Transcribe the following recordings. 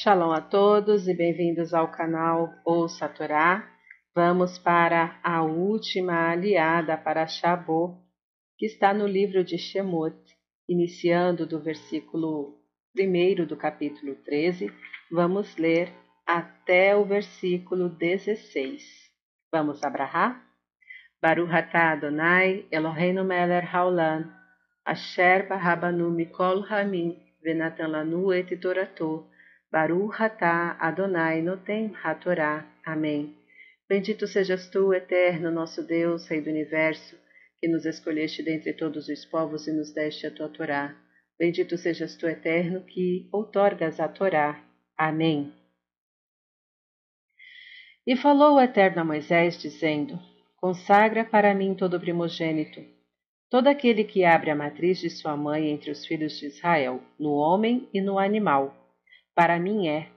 Shalom a todos e bem-vindos ao canal Ouça a Torá. Vamos para a última aliada para Shabô, que está no livro de Shemot, iniciando do versículo 1 do capítulo 13. Vamos ler até o versículo 16. Vamos abrahar? Baruch atah Adonai Eloheinu melech haolam asher barabanu mikol hamim venatan lanu et toratou Baruch atah Adonai notem hatorá. Amém. Bendito sejas tu, eterno nosso Deus, Rei do Universo, que nos escolheste dentre todos os povos e nos deste a tua Torá. Bendito sejas tu, eterno, que outorgas a Torá. Amém. E falou o Eterno a Moisés, dizendo: Consagra para mim todo primogênito, todo aquele que abre a matriz de sua mãe entre os filhos de Israel, no homem e no animal para mim é.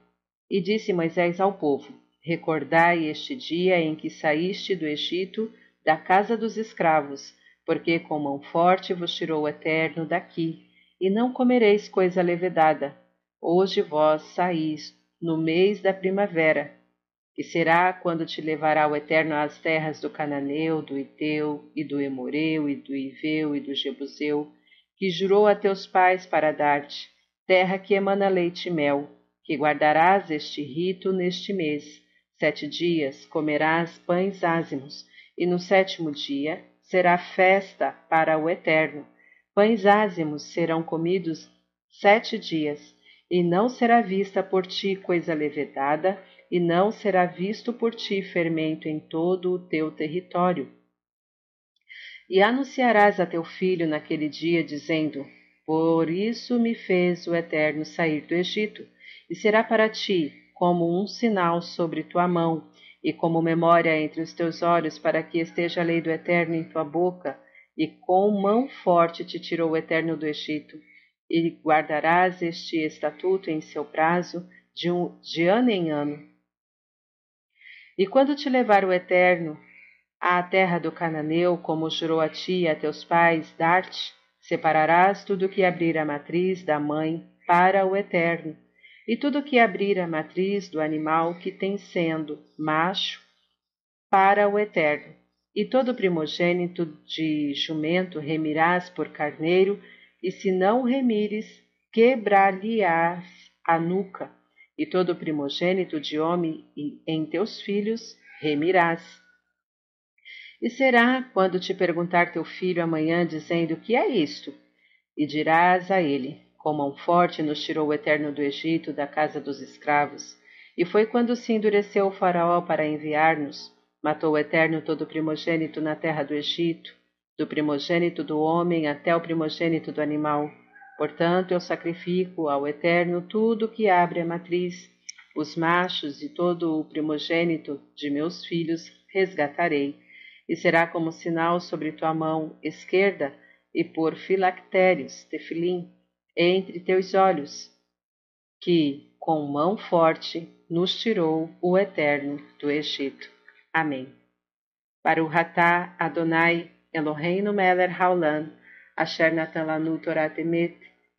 E disse Moisés ao povo: Recordai este dia em que saíste do Egito, da casa dos escravos, porque com mão forte vos tirou o Eterno daqui, e não comereis coisa levedada. Hoje vós saís, no mês da primavera, que será quando te levará o Eterno às terras do Cananeu, do Iteu, e do Emoreu, e do Iveu, e do Jebuseu, que jurou a teus pais para dar-te, terra que emana leite e mel, que guardarás este rito neste mês. Sete dias comerás pães ázimos, e no sétimo dia será festa para o Eterno. Pães ázimos serão comidos sete dias, e não será vista por ti coisa levedada, e não será visto por ti fermento em todo o teu território. E anunciarás a teu filho naquele dia, dizendo: por isso me fez o Eterno sair do Egito, e será para ti como um sinal sobre tua mão, e como memória entre os teus olhos, para que esteja a lei do Eterno em tua boca, e com mão forte te tirou o Eterno do Egito, e guardarás este estatuto em seu prazo, de, um, de ano em ano. E quando te levar o Eterno à terra do Cananeu, como jurou a ti e a teus pais dar-te, Separarás tudo que abrir a matriz da mãe para o eterno, e tudo que abrir a matriz do animal que tem sendo macho para o eterno. E todo primogênito de jumento remirás por carneiro, e se não remires, quebrar-lhe-ás a nuca. E todo primogênito de homem em teus filhos remirás. E será quando te perguntar teu filho amanhã, dizendo: Que é isto? E dirás a ele: Com mão forte nos tirou o Eterno do Egito, da casa dos escravos. E foi quando se endureceu o Faraó para enviar-nos. Matou o Eterno todo o primogênito na terra do Egito, do primogênito do homem até o primogênito do animal. Portanto, eu sacrifico ao Eterno tudo que abre a matriz, os machos e todo o primogênito de meus filhos resgatarei e será como sinal sobre tua mão esquerda e por filactérios, tefilim, entre teus olhos, que, com mão forte, nos tirou o Eterno do Egito. Amém. Para o Ratá Adonai Eloheinu Meler Haolam, Asher Natan Lanu Torat Emet,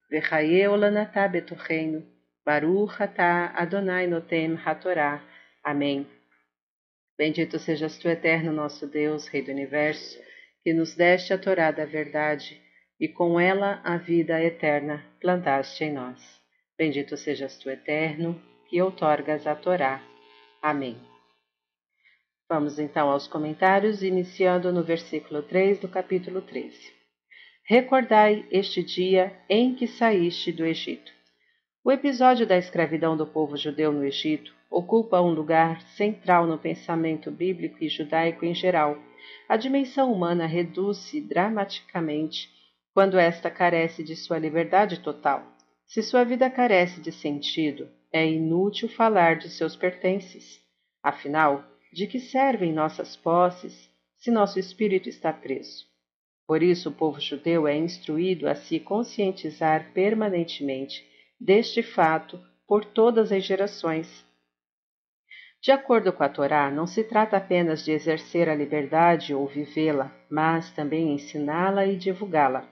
Vechaye Olanatá Betorreino, Baruch Ratá Adonai Notem Hatorá. Amém. Bendito sejas tu, eterno nosso Deus, Rei do Universo, que nos deste a Torá da verdade e com ela a vida eterna plantaste em nós. Bendito sejas tu, eterno, que outorgas a Torá. Amém. Vamos então aos comentários, iniciando no versículo 3 do capítulo 13. Recordai este dia em que saíste do Egito. O episódio da escravidão do povo judeu no Egito ocupa um lugar central no pensamento bíblico e judaico em geral. A dimensão humana reduz-se dramaticamente quando esta carece de sua liberdade total. Se sua vida carece de sentido, é inútil falar de seus pertences. Afinal, de que servem nossas posses se nosso espírito está preso? Por isso, o povo judeu é instruído a se conscientizar permanentemente deste fato por todas as gerações de acordo com a Torá, não se trata apenas de exercer a liberdade ou vivê-la, mas também ensiná-la e divulgá-la.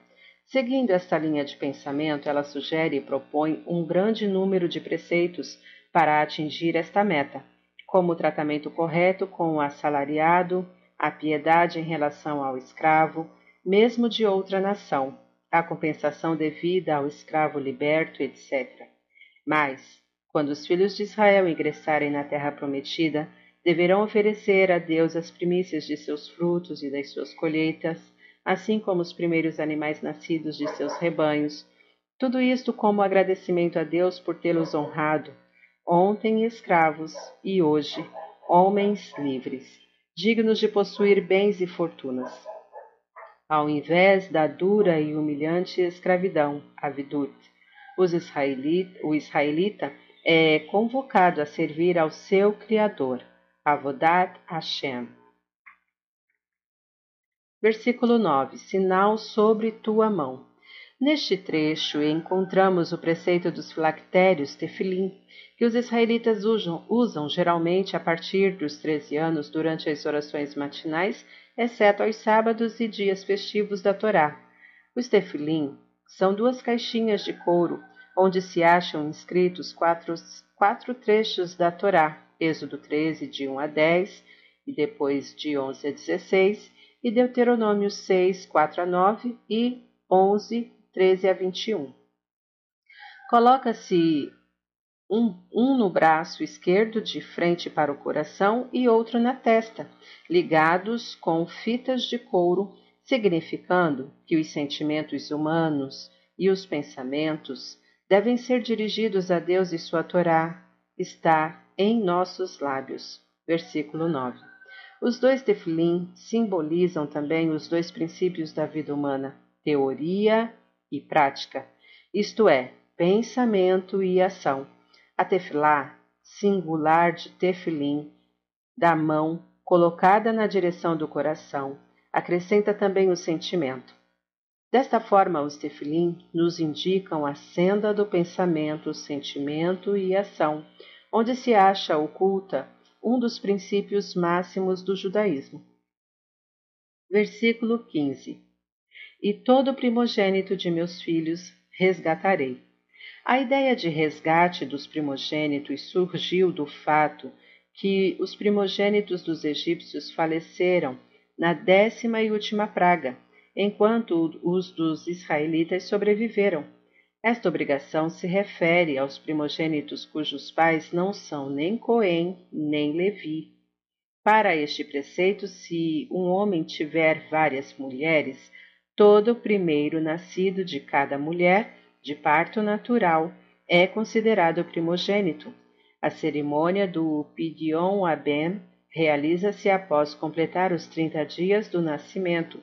Seguindo esta linha de pensamento, ela sugere e propõe um grande número de preceitos para atingir esta meta, como o tratamento correto com o assalariado, a piedade em relação ao escravo, mesmo de outra nação, a compensação devida ao escravo liberto, etc. Mas, quando os filhos de Israel ingressarem na terra prometida, deverão oferecer a Deus as primícias de seus frutos e das suas colheitas, assim como os primeiros animais nascidos de seus rebanhos, tudo isto como agradecimento a Deus por tê-los honrado, ontem escravos e hoje homens livres, dignos de possuir bens e fortunas. Ao invés da dura e humilhante escravidão, avidut, israelita, o israelita é convocado a servir ao seu Criador, Avodat Hashem. Versículo 9: Sinal sobre tua mão. Neste trecho encontramos o preceito dos filactérios tefilim, que os israelitas usam, usam, geralmente a partir dos 13 anos durante as orações matinais, exceto aos sábados e dias festivos da Torá. Os tefilim são duas caixinhas de couro onde se acham inscritos quatro, quatro trechos da Torá, Êxodo 13, de 1 a 10, e depois de 11 a 16, e Deuteronômio 6, 4 a 9 e 11, 13 a 21. Coloca-se um, um, no braço esquerdo de frente para o coração e outro na testa, ligados com fitas de couro, significando que os sentimentos humanos e os pensamentos devem ser dirigidos a Deus e sua Torá, está em nossos lábios. Versículo 9. Os dois tefilim simbolizam também os dois princípios da vida humana, teoria e prática, isto é, pensamento e ação. A tefilá, singular de tefilim, da mão, colocada na direção do coração, acrescenta também o sentimento. Desta forma, os tefilim nos indicam a senda do pensamento, sentimento e ação, onde se acha oculta um dos princípios máximos do judaísmo. Versículo 15: E todo primogênito de meus filhos resgatarei. A ideia de resgate dos primogênitos surgiu do fato que os primogênitos dos egípcios faleceram na décima e última praga, enquanto os dos israelitas sobreviveram. Esta obrigação se refere aos primogênitos cujos pais não são nem Coém nem Levi. Para este preceito, se um homem tiver várias mulheres, todo primeiro nascido de cada mulher, de parto natural, é considerado primogênito. A cerimônia do Pidion Aben realiza-se após completar os trinta dias do nascimento.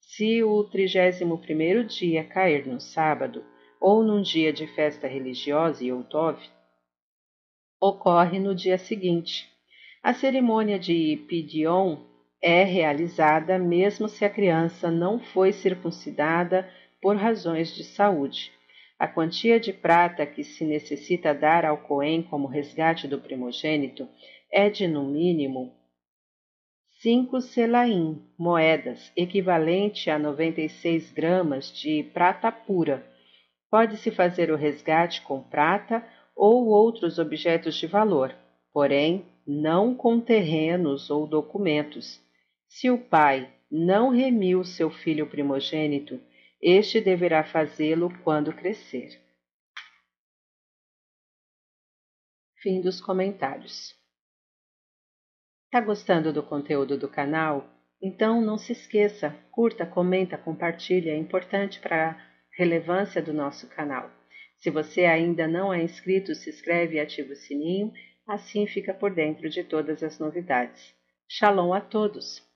Se o trigésimo primeiro dia cair no sábado, ou num dia de festa religiosa e Tov, ocorre no dia seguinte. A cerimônia de Pidion é realizada mesmo se a criança não foi circuncidada por razões de saúde. A quantia de prata que se necessita dar ao Cohen como resgate do primogênito é de, no mínimo, cinco selaim, moedas, equivalente a 96 gramas de prata pura, Pode-se fazer o resgate com prata ou outros objetos de valor, porém não com terrenos ou documentos. Se o pai não remiu seu filho primogênito, este deverá fazê-lo quando crescer. Fim dos comentários. Está gostando do conteúdo do canal? Então não se esqueça, curta, comenta, compartilhe, é importante para relevância do nosso canal. Se você ainda não é inscrito, se inscreve e ativa o sininho, assim fica por dentro de todas as novidades. Shalom a todos!